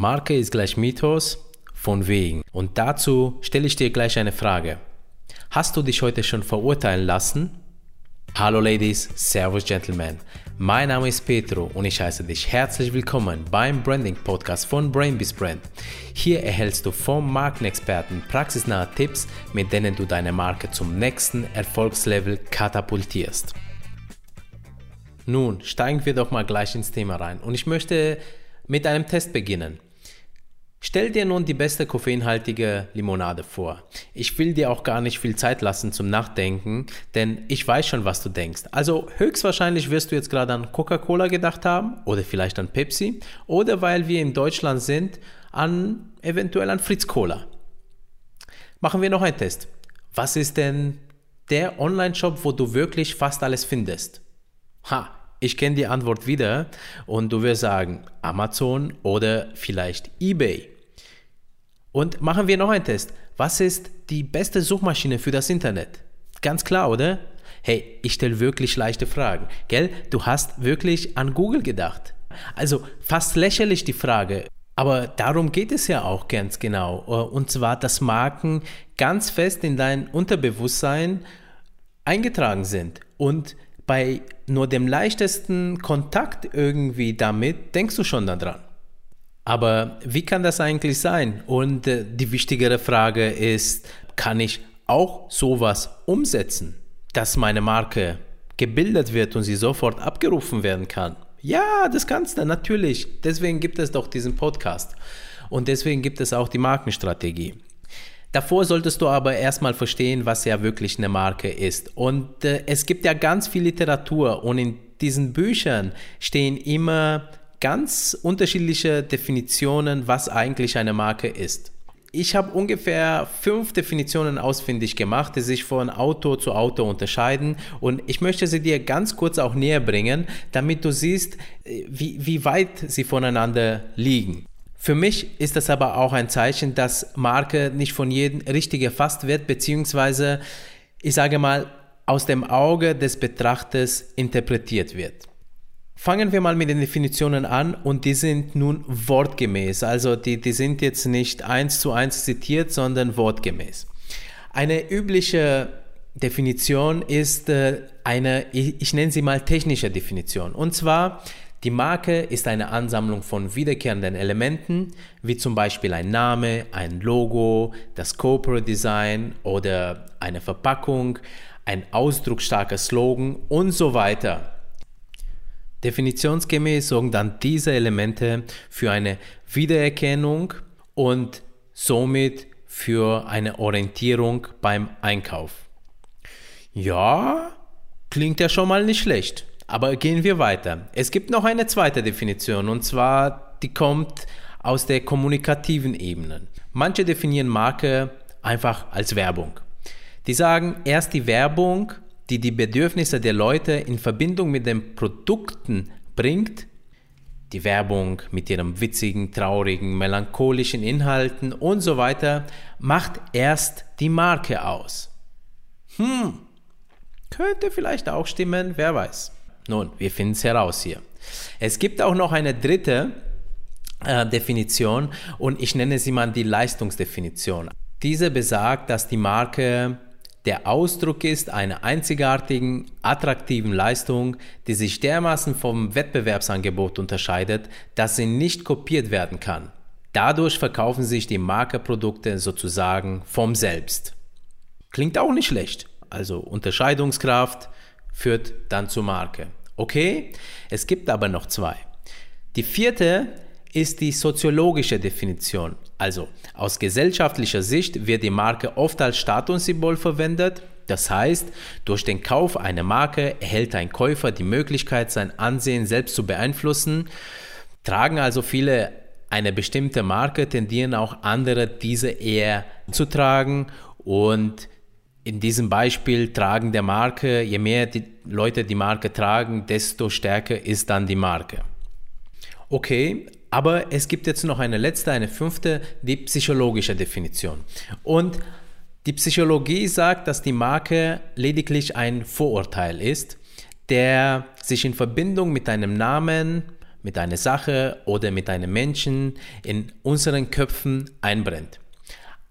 Marke ist gleich Mythos, von wegen. Und dazu stelle ich dir gleich eine Frage. Hast du dich heute schon verurteilen lassen? Hallo Ladies, Servus Gentlemen. Mein Name ist Petro und ich heiße dich herzlich willkommen beim Branding Podcast von Brainbees Brand. Hier erhältst du vom Markenexperten praxisnahe Tipps, mit denen du deine Marke zum nächsten Erfolgslevel katapultierst. Nun steigen wir doch mal gleich ins Thema rein und ich möchte mit einem Test beginnen. Stell dir nun die beste koffeinhaltige Limonade vor. Ich will dir auch gar nicht viel Zeit lassen zum Nachdenken, denn ich weiß schon, was du denkst. Also höchstwahrscheinlich wirst du jetzt gerade an Coca-Cola gedacht haben oder vielleicht an Pepsi oder weil wir in Deutschland sind, an eventuell an Fritz Cola. Machen wir noch einen Test. Was ist denn der Online-Shop, wo du wirklich fast alles findest? Ha, ich kenne die Antwort wieder und du wirst sagen Amazon oder vielleicht eBay. Und machen wir noch einen Test. Was ist die beste Suchmaschine für das Internet? Ganz klar, oder? Hey, ich stelle wirklich leichte Fragen. Gell? Du hast wirklich an Google gedacht. Also fast lächerlich die Frage. Aber darum geht es ja auch ganz genau. Und zwar, dass Marken ganz fest in dein Unterbewusstsein eingetragen sind. Und bei nur dem leichtesten Kontakt irgendwie damit denkst du schon daran. Aber wie kann das eigentlich sein? Und äh, die wichtigere Frage ist, kann ich auch sowas umsetzen, dass meine Marke gebildet wird und sie sofort abgerufen werden kann? Ja, das kannst du natürlich. Deswegen gibt es doch diesen Podcast. Und deswegen gibt es auch die Markenstrategie. Davor solltest du aber erstmal verstehen, was ja wirklich eine Marke ist. Und äh, es gibt ja ganz viel Literatur und in diesen Büchern stehen immer ganz unterschiedliche Definitionen, was eigentlich eine Marke ist. Ich habe ungefähr fünf Definitionen ausfindig gemacht, die sich von Auto zu Auto unterscheiden und ich möchte sie dir ganz kurz auch näher bringen, damit du siehst, äh, wie, wie weit sie voneinander liegen. Für mich ist das aber auch ein Zeichen, dass Marke nicht von jedem richtig erfasst wird, beziehungsweise, ich sage mal, aus dem Auge des Betrachters interpretiert wird. Fangen wir mal mit den Definitionen an und die sind nun wortgemäß. Also die, die sind jetzt nicht eins zu eins zitiert, sondern wortgemäß. Eine übliche Definition ist äh, eine, ich, ich nenne sie mal technische Definition. Und zwar die Marke ist eine Ansammlung von wiederkehrenden Elementen, wie zum Beispiel ein Name, ein Logo, das Corporate Design oder eine Verpackung, ein ausdrucksstarker Slogan und so weiter. Definitionsgemäß sorgen dann diese Elemente für eine Wiedererkennung und somit für eine Orientierung beim Einkauf. Ja, klingt ja schon mal nicht schlecht. Aber gehen wir weiter. Es gibt noch eine zweite Definition und zwar, die kommt aus der kommunikativen Ebene. Manche definieren Marke einfach als Werbung. Die sagen erst die Werbung, die die Bedürfnisse der Leute in Verbindung mit den Produkten bringt, die Werbung mit ihren witzigen, traurigen, melancholischen Inhalten und so weiter, macht erst die Marke aus. Hm, könnte vielleicht auch stimmen, wer weiß. Nun, wir finden es heraus hier. Es gibt auch noch eine dritte äh, Definition und ich nenne sie mal die Leistungsdefinition. Diese besagt, dass die Marke der Ausdruck ist einer einzigartigen, attraktiven Leistung, die sich dermaßen vom Wettbewerbsangebot unterscheidet, dass sie nicht kopiert werden kann. Dadurch verkaufen sich die Markenprodukte sozusagen vom Selbst. Klingt auch nicht schlecht. Also Unterscheidungskraft führt dann zur Marke. Okay, es gibt aber noch zwei. Die vierte ist die soziologische Definition. Also aus gesellschaftlicher Sicht wird die Marke oft als Statussymbol verwendet. Das heißt, durch den Kauf einer Marke erhält ein Käufer die Möglichkeit, sein Ansehen selbst zu beeinflussen. Tragen also viele eine bestimmte Marke, tendieren auch andere diese eher zu tragen und in diesem Beispiel tragen der Marke, je mehr die Leute die Marke tragen, desto stärker ist dann die Marke. Okay, aber es gibt jetzt noch eine letzte, eine fünfte, die psychologische Definition. Und die Psychologie sagt, dass die Marke lediglich ein Vorurteil ist, der sich in Verbindung mit einem Namen, mit einer Sache oder mit einem Menschen in unseren Köpfen einbrennt.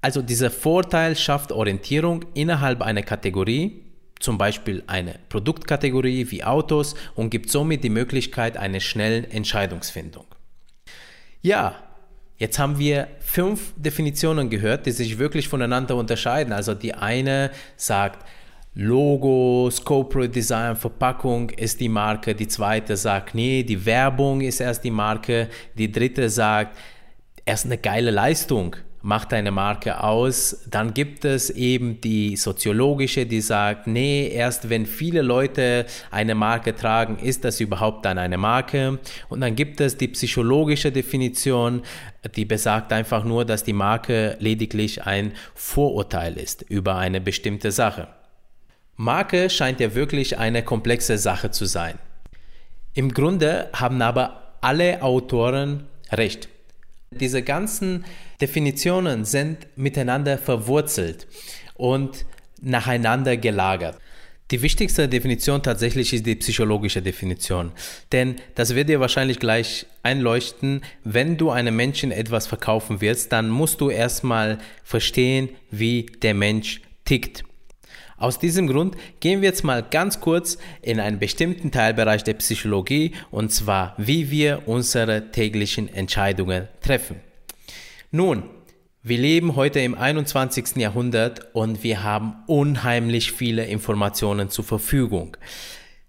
Also dieser Vorteil schafft Orientierung innerhalb einer Kategorie, zum Beispiel eine Produktkategorie wie Autos und gibt somit die Möglichkeit einer schnellen Entscheidungsfindung. Ja, jetzt haben wir fünf Definitionen gehört, die sich wirklich voneinander unterscheiden. Also die eine sagt, Logos, Corporate Design, Verpackung ist die Marke. Die zweite sagt, nee, die Werbung ist erst die Marke. Die dritte sagt, erst eine geile Leistung macht eine Marke aus. Dann gibt es eben die soziologische, die sagt, nee, erst wenn viele Leute eine Marke tragen, ist das überhaupt dann eine Marke. Und dann gibt es die psychologische Definition, die besagt einfach nur, dass die Marke lediglich ein Vorurteil ist über eine bestimmte Sache. Marke scheint ja wirklich eine komplexe Sache zu sein. Im Grunde haben aber alle Autoren recht. Diese ganzen Definitionen sind miteinander verwurzelt und nacheinander gelagert. Die wichtigste Definition tatsächlich ist die psychologische Definition. Denn das wird dir wahrscheinlich gleich einleuchten, wenn du einem Menschen etwas verkaufen willst, dann musst du erstmal verstehen, wie der Mensch tickt. Aus diesem Grund gehen wir jetzt mal ganz kurz in einen bestimmten Teilbereich der Psychologie und zwar, wie wir unsere täglichen Entscheidungen treffen. Nun, wir leben heute im 21. Jahrhundert und wir haben unheimlich viele Informationen zur Verfügung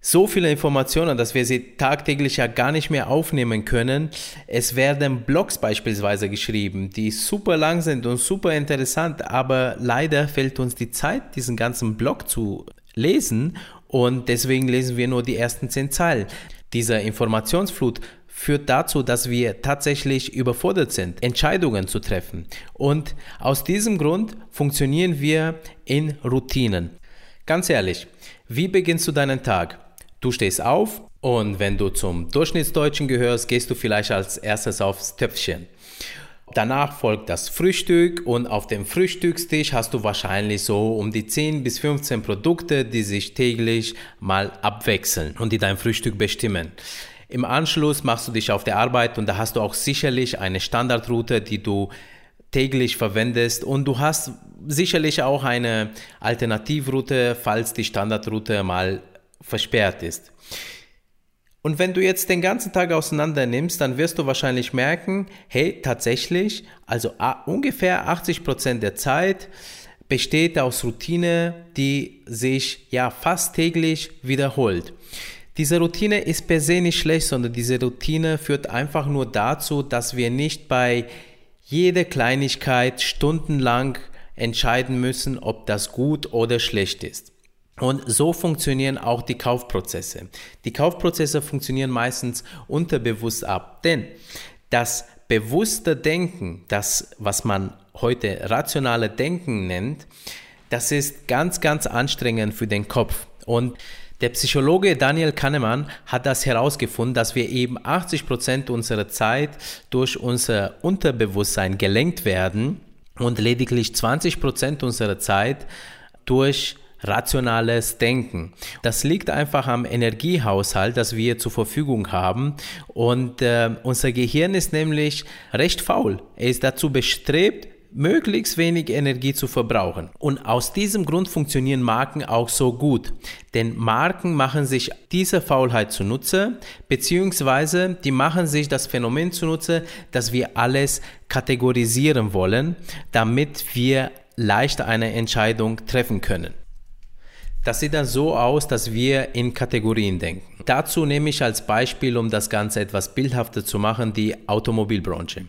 so viele Informationen, dass wir sie tagtäglich ja gar nicht mehr aufnehmen können. Es werden Blogs beispielsweise geschrieben, die super lang sind und super interessant, aber leider fehlt uns die Zeit, diesen ganzen Blog zu lesen und deswegen lesen wir nur die ersten zehn Zeilen. Diese Informationsflut führt dazu, dass wir tatsächlich überfordert sind, Entscheidungen zu treffen. Und aus diesem Grund funktionieren wir in Routinen. Ganz ehrlich, wie beginnst du deinen Tag? Du stehst auf und wenn du zum Durchschnittsdeutschen gehörst, gehst du vielleicht als erstes aufs Töpfchen. Danach folgt das Frühstück und auf dem Frühstückstisch hast du wahrscheinlich so um die 10 bis 15 Produkte, die sich täglich mal abwechseln und die dein Frühstück bestimmen. Im Anschluss machst du dich auf der Arbeit und da hast du auch sicherlich eine Standardroute, die du täglich verwendest und du hast sicherlich auch eine Alternativroute, falls die Standardroute mal versperrt ist. Und wenn du jetzt den ganzen Tag auseinander nimmst, dann wirst du wahrscheinlich merken, hey, tatsächlich, also ungefähr 80 Prozent der Zeit besteht aus Routine, die sich ja fast täglich wiederholt. Diese Routine ist per se nicht schlecht, sondern diese Routine führt einfach nur dazu, dass wir nicht bei jeder Kleinigkeit stundenlang entscheiden müssen, ob das gut oder schlecht ist. Und so funktionieren auch die Kaufprozesse. Die Kaufprozesse funktionieren meistens unterbewusst ab, denn das bewusste Denken, das, was man heute rationale Denken nennt, das ist ganz, ganz anstrengend für den Kopf. Und der Psychologe Daniel Kahnemann hat das herausgefunden, dass wir eben 80 Prozent unserer Zeit durch unser Unterbewusstsein gelenkt werden und lediglich 20 Prozent unserer Zeit durch rationales Denken. Das liegt einfach am Energiehaushalt, das wir zur Verfügung haben. Und äh, unser Gehirn ist nämlich recht faul. Er ist dazu bestrebt, möglichst wenig Energie zu verbrauchen. Und aus diesem Grund funktionieren Marken auch so gut. Denn Marken machen sich diese Faulheit zunutze, beziehungsweise die machen sich das Phänomen zunutze, dass wir alles kategorisieren wollen, damit wir leicht eine Entscheidung treffen können. Das sieht dann so aus, dass wir in Kategorien denken. Dazu nehme ich als Beispiel, um das Ganze etwas bildhafter zu machen, die Automobilbranche.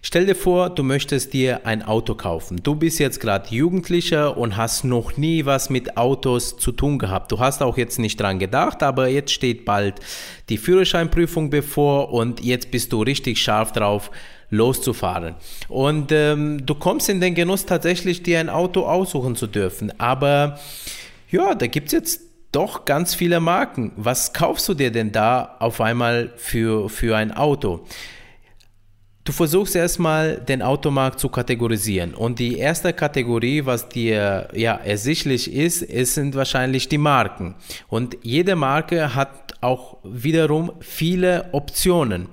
Stell dir vor, du möchtest dir ein Auto kaufen. Du bist jetzt gerade Jugendlicher und hast noch nie was mit Autos zu tun gehabt. Du hast auch jetzt nicht dran gedacht, aber jetzt steht bald die Führerscheinprüfung bevor und jetzt bist du richtig scharf drauf, loszufahren. Und ähm, du kommst in den Genuss tatsächlich, dir ein Auto aussuchen zu dürfen. Aber ja, da gibt es jetzt doch ganz viele Marken. Was kaufst du dir denn da auf einmal für, für ein Auto? Du versuchst erstmal den Automarkt zu kategorisieren. Und die erste Kategorie, was dir ja ersichtlich ist, ist sind wahrscheinlich die Marken. Und jede Marke hat auch wiederum viele Optionen.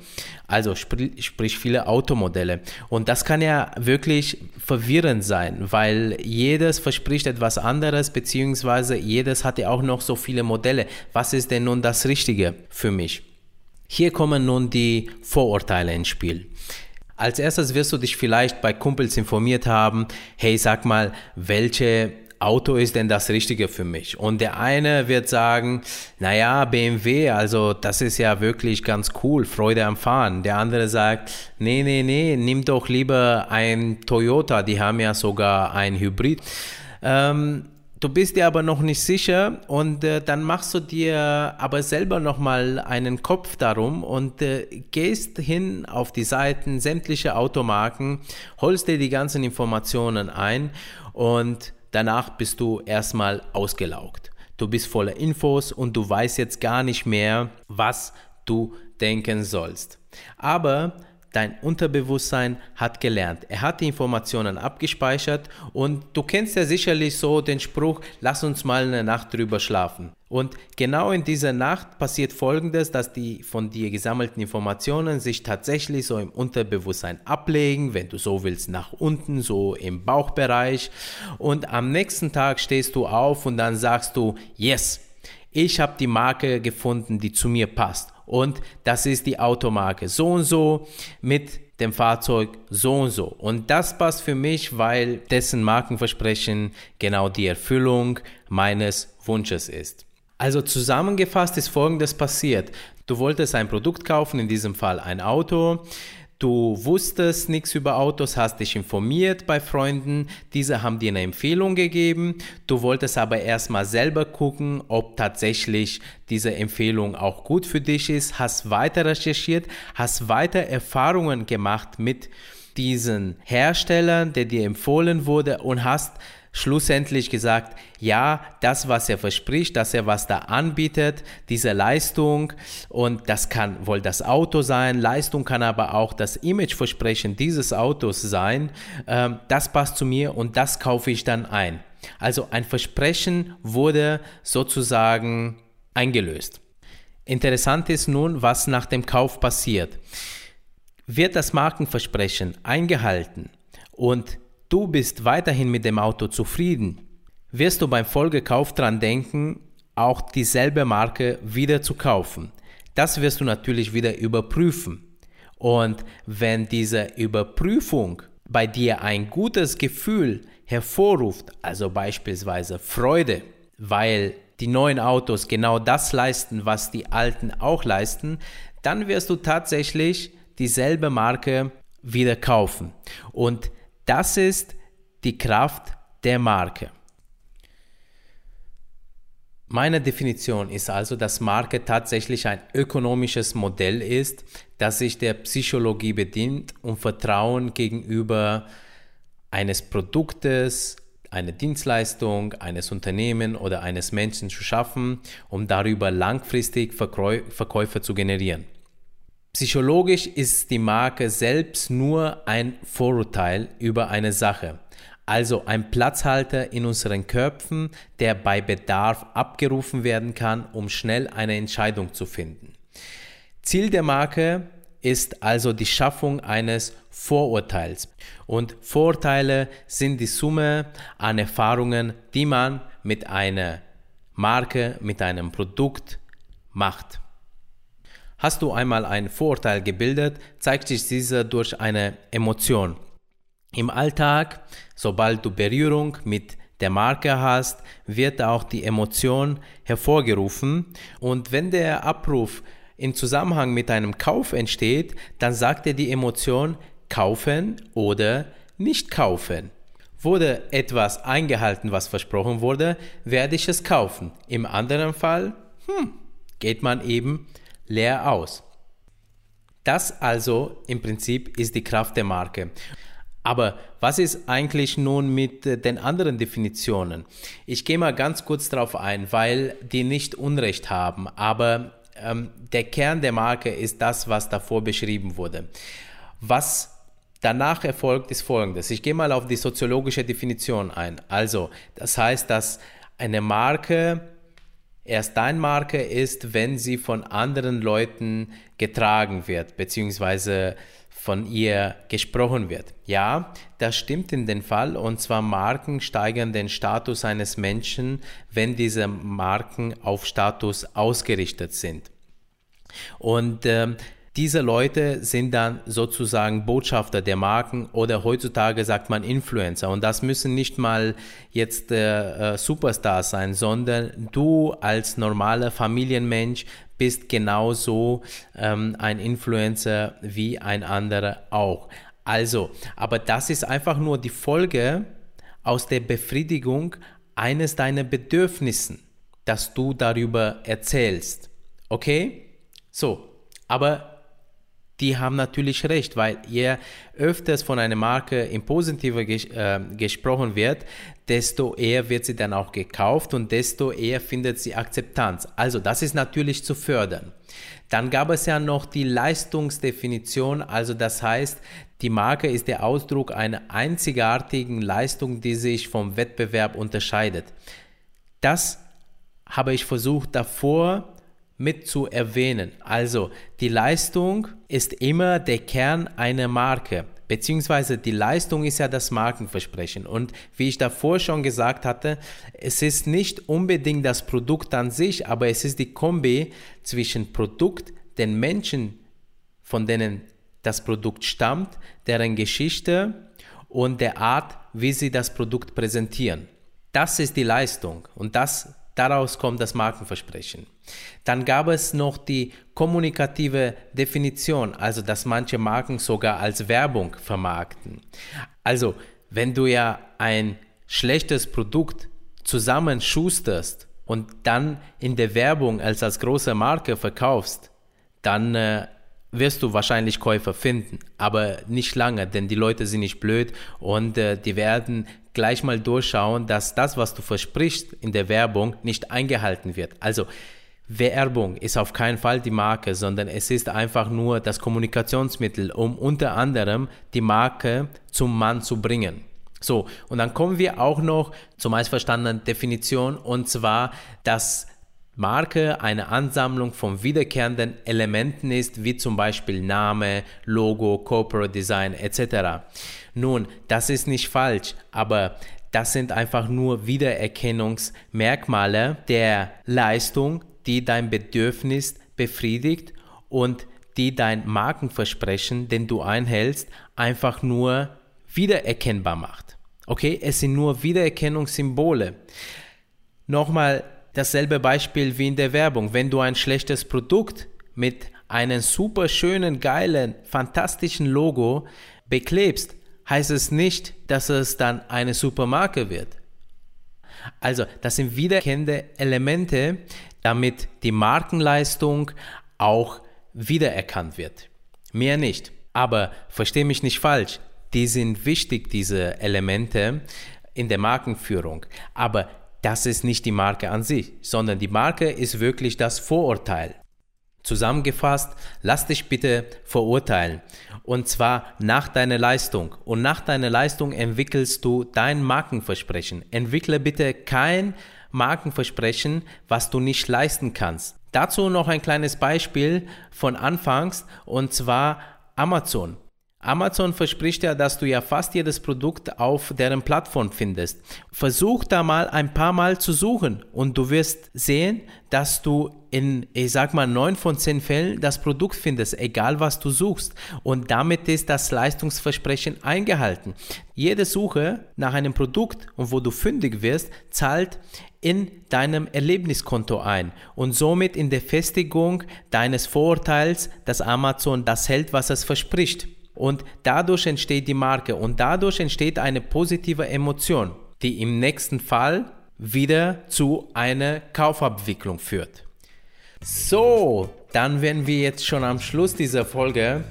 Also sprich, sprich viele Automodelle. Und das kann ja wirklich verwirrend sein, weil jedes verspricht etwas anderes, beziehungsweise jedes hat ja auch noch so viele Modelle. Was ist denn nun das Richtige für mich? Hier kommen nun die Vorurteile ins Spiel. Als erstes wirst du dich vielleicht bei Kumpels informiert haben, hey, sag mal, welche Auto ist denn das Richtige für mich? Und der eine wird sagen, naja, BMW, also das ist ja wirklich ganz cool, Freude am Fahren. Der andere sagt, nee, nee, nee, nimm doch lieber ein Toyota, die haben ja sogar ein Hybrid. Ähm, du bist dir aber noch nicht sicher und äh, dann machst du dir aber selber nochmal einen Kopf darum und äh, gehst hin auf die Seiten sämtlicher Automarken, holst dir die ganzen Informationen ein und Danach bist du erstmal ausgelaugt. Du bist voller Infos und du weißt jetzt gar nicht mehr, was du denken sollst. Aber Dein Unterbewusstsein hat gelernt. Er hat die Informationen abgespeichert und du kennst ja sicherlich so den Spruch, lass uns mal eine Nacht drüber schlafen. Und genau in dieser Nacht passiert Folgendes, dass die von dir gesammelten Informationen sich tatsächlich so im Unterbewusstsein ablegen, wenn du so willst, nach unten, so im Bauchbereich. Und am nächsten Tag stehst du auf und dann sagst du, yes, ich habe die Marke gefunden, die zu mir passt und das ist die Automarke so und so mit dem Fahrzeug so und so. Und das passt für mich, weil dessen Markenversprechen genau die Erfüllung meines Wunsches ist. Also zusammengefasst ist Folgendes passiert. Du wolltest ein Produkt kaufen, in diesem Fall ein Auto. Du wusstest nichts über Autos, hast dich informiert bei Freunden, diese haben dir eine Empfehlung gegeben. Du wolltest aber erstmal selber gucken, ob tatsächlich diese Empfehlung auch gut für dich ist, hast weiter recherchiert, hast weiter Erfahrungen gemacht mit diesen Herstellern, der dir empfohlen wurde und hast schlussendlich gesagt, ja, das, was er verspricht, dass er was da anbietet, diese Leistung und das kann wohl das Auto sein, Leistung kann aber auch das Imageversprechen dieses Autos sein, ähm, das passt zu mir und das kaufe ich dann ein. Also ein Versprechen wurde sozusagen eingelöst. Interessant ist nun, was nach dem Kauf passiert. Wird das Markenversprechen eingehalten und du bist weiterhin mit dem Auto zufrieden, wirst du beim Folgekauf dran denken, auch dieselbe Marke wieder zu kaufen. Das wirst du natürlich wieder überprüfen. Und wenn diese Überprüfung bei dir ein gutes Gefühl hervorruft, also beispielsweise Freude, weil die neuen Autos genau das leisten, was die alten auch leisten, dann wirst du tatsächlich dieselbe Marke wieder kaufen. Und das ist die Kraft der Marke. Meine Definition ist also, dass Marke tatsächlich ein ökonomisches Modell ist, das sich der Psychologie bedient, um Vertrauen gegenüber eines Produktes, einer Dienstleistung, eines Unternehmens oder eines Menschen zu schaffen, um darüber langfristig Verkäufe zu generieren. Psychologisch ist die Marke selbst nur ein Vorurteil über eine Sache, also ein Platzhalter in unseren Köpfen, der bei Bedarf abgerufen werden kann, um schnell eine Entscheidung zu finden. Ziel der Marke ist also die Schaffung eines Vorurteils. Und Vorurteile sind die Summe an Erfahrungen, die man mit einer Marke, mit einem Produkt macht. Hast du einmal ein Vorurteil gebildet, zeigt sich dieser durch eine Emotion. Im Alltag, sobald du Berührung mit der Marke hast, wird auch die Emotion hervorgerufen und wenn der Abruf in Zusammenhang mit einem Kauf entsteht, dann sagt dir die Emotion kaufen oder nicht kaufen. Wurde etwas eingehalten, was versprochen wurde, werde ich es kaufen. Im anderen Fall, hm, geht man eben leer aus. Das also im Prinzip ist die Kraft der Marke. Aber was ist eigentlich nun mit äh, den anderen Definitionen? Ich gehe mal ganz kurz darauf ein, weil die nicht Unrecht haben, aber ähm, der Kern der Marke ist das, was davor beschrieben wurde. Was danach erfolgt, ist folgendes. Ich gehe mal auf die soziologische Definition ein. Also, das heißt, dass eine Marke erst deine Marke ist, wenn sie von anderen Leuten getragen wird, beziehungsweise von ihr gesprochen wird. Ja, das stimmt in dem Fall. Und zwar Marken steigern den Status eines Menschen, wenn diese Marken auf Status ausgerichtet sind. Und ähm, diese Leute sind dann sozusagen Botschafter der Marken oder heutzutage sagt man Influencer. Und das müssen nicht mal jetzt äh, äh, Superstars sein, sondern du als normaler Familienmensch bist genauso ähm, ein Influencer wie ein anderer auch. Also, aber das ist einfach nur die Folge aus der Befriedigung eines deiner Bedürfnissen, dass du darüber erzählst. Okay? So, aber die haben natürlich recht, weil je öfters von einer Marke im Positiven ges äh, gesprochen wird, desto eher wird sie dann auch gekauft und desto eher findet sie Akzeptanz. Also das ist natürlich zu fördern. Dann gab es ja noch die Leistungsdefinition, also das heißt, die Marke ist der Ausdruck einer einzigartigen Leistung, die sich vom Wettbewerb unterscheidet. Das habe ich versucht davor mit zu erwähnen. Also die Leistung ist immer der Kern einer Marke, beziehungsweise die Leistung ist ja das Markenversprechen. Und wie ich davor schon gesagt hatte, es ist nicht unbedingt das Produkt an sich, aber es ist die Kombi zwischen Produkt, den Menschen, von denen das Produkt stammt, deren Geschichte und der Art, wie sie das Produkt präsentieren. Das ist die Leistung und das Daraus kommt das Markenversprechen. Dann gab es noch die kommunikative Definition, also dass manche Marken sogar als Werbung vermarkten. Also, wenn du ja ein schlechtes Produkt zusammenschusterst und dann in der Werbung als als große Marke verkaufst, dann äh, wirst du wahrscheinlich Käufer finden, aber nicht lange, denn die Leute sind nicht blöd und äh, die werden gleich mal durchschauen, dass das, was du versprichst in der Werbung, nicht eingehalten wird. Also Werbung ist auf keinen Fall die Marke, sondern es ist einfach nur das Kommunikationsmittel, um unter anderem die Marke zum Mann zu bringen. So, und dann kommen wir auch noch zur meist verstandenen Definition, und zwar, dass Marke eine Ansammlung von wiederkehrenden Elementen ist, wie zum Beispiel Name, Logo, Corporate Design etc. Nun, das ist nicht falsch, aber das sind einfach nur Wiedererkennungsmerkmale der Leistung, die dein Bedürfnis befriedigt und die dein Markenversprechen, den du einhältst, einfach nur wiedererkennbar macht. Okay, es sind nur Wiedererkennungssymbole. Nochmal dasselbe Beispiel wie in der Werbung. Wenn du ein schlechtes Produkt mit einem super schönen, geilen, fantastischen Logo beklebst, heißt es nicht, dass es dann eine Supermarke wird. Also, das sind wiedererkennende Elemente, damit die Markenleistung auch wiedererkannt wird. Mehr nicht. Aber verstehe mich nicht falsch, die sind wichtig, diese Elemente in der Markenführung. Aber das ist nicht die Marke an sich, sondern die Marke ist wirklich das Vorurteil. Zusammengefasst, lass dich bitte verurteilen. Und zwar nach deiner Leistung. Und nach deiner Leistung entwickelst du dein Markenversprechen. Entwickle bitte kein Markenversprechen, was du nicht leisten kannst. Dazu noch ein kleines Beispiel von Anfangs und zwar Amazon. Amazon verspricht ja, dass du ja fast jedes Produkt auf deren Plattform findest. Versuch da mal ein paar Mal zu suchen und du wirst sehen, dass du in, ich sag mal, neun von zehn Fällen das Produkt findest, egal was du suchst. Und damit ist das Leistungsversprechen eingehalten. Jede Suche nach einem Produkt und wo du fündig wirst, zahlt in deinem Erlebniskonto ein und somit in der Festigung deines Vorurteils, dass Amazon das hält, was es verspricht. Und dadurch entsteht die Marke und dadurch entsteht eine positive Emotion, die im nächsten Fall wieder zu einer Kaufabwicklung führt. So, dann wären wir jetzt schon am Schluss dieser Folge.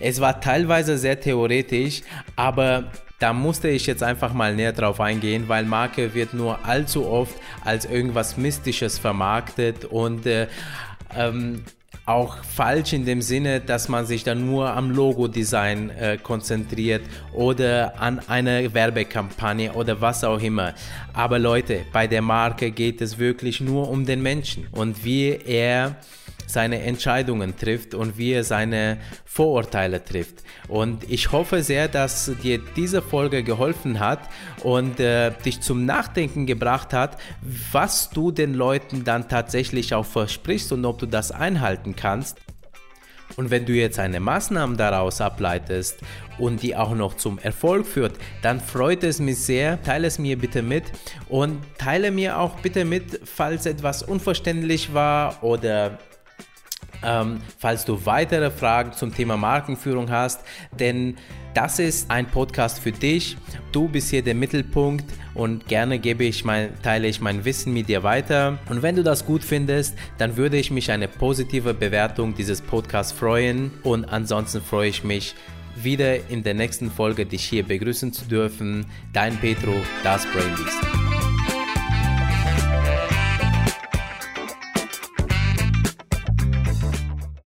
Es war teilweise sehr theoretisch, aber da musste ich jetzt einfach mal näher drauf eingehen, weil Marke wird nur allzu oft als irgendwas Mystisches vermarktet und äh, ähm, auch falsch in dem Sinne, dass man sich dann nur am Logo-Design äh, konzentriert oder an eine Werbekampagne oder was auch immer. Aber Leute, bei der Marke geht es wirklich nur um den Menschen und wie er seine Entscheidungen trifft und wie er seine Vorurteile trifft. Und ich hoffe sehr, dass dir diese Folge geholfen hat und äh, dich zum Nachdenken gebracht hat, was du den Leuten dann tatsächlich auch versprichst und ob du das einhalten kannst. Und wenn du jetzt eine Maßnahme daraus ableitest und die auch noch zum Erfolg führt, dann freut es mich sehr. Teile es mir bitte mit und teile mir auch bitte mit, falls etwas unverständlich war oder ähm, falls du weitere Fragen zum Thema Markenführung hast, denn das ist ein Podcast für dich. Du bist hier der Mittelpunkt und gerne gebe ich mein, teile ich mein Wissen mit dir weiter. Und wenn du das gut findest, dann würde ich mich eine positive Bewertung dieses Podcasts freuen. Und ansonsten freue ich mich, wieder in der nächsten Folge dich hier begrüßen zu dürfen. Dein Petro, das Brainbeast.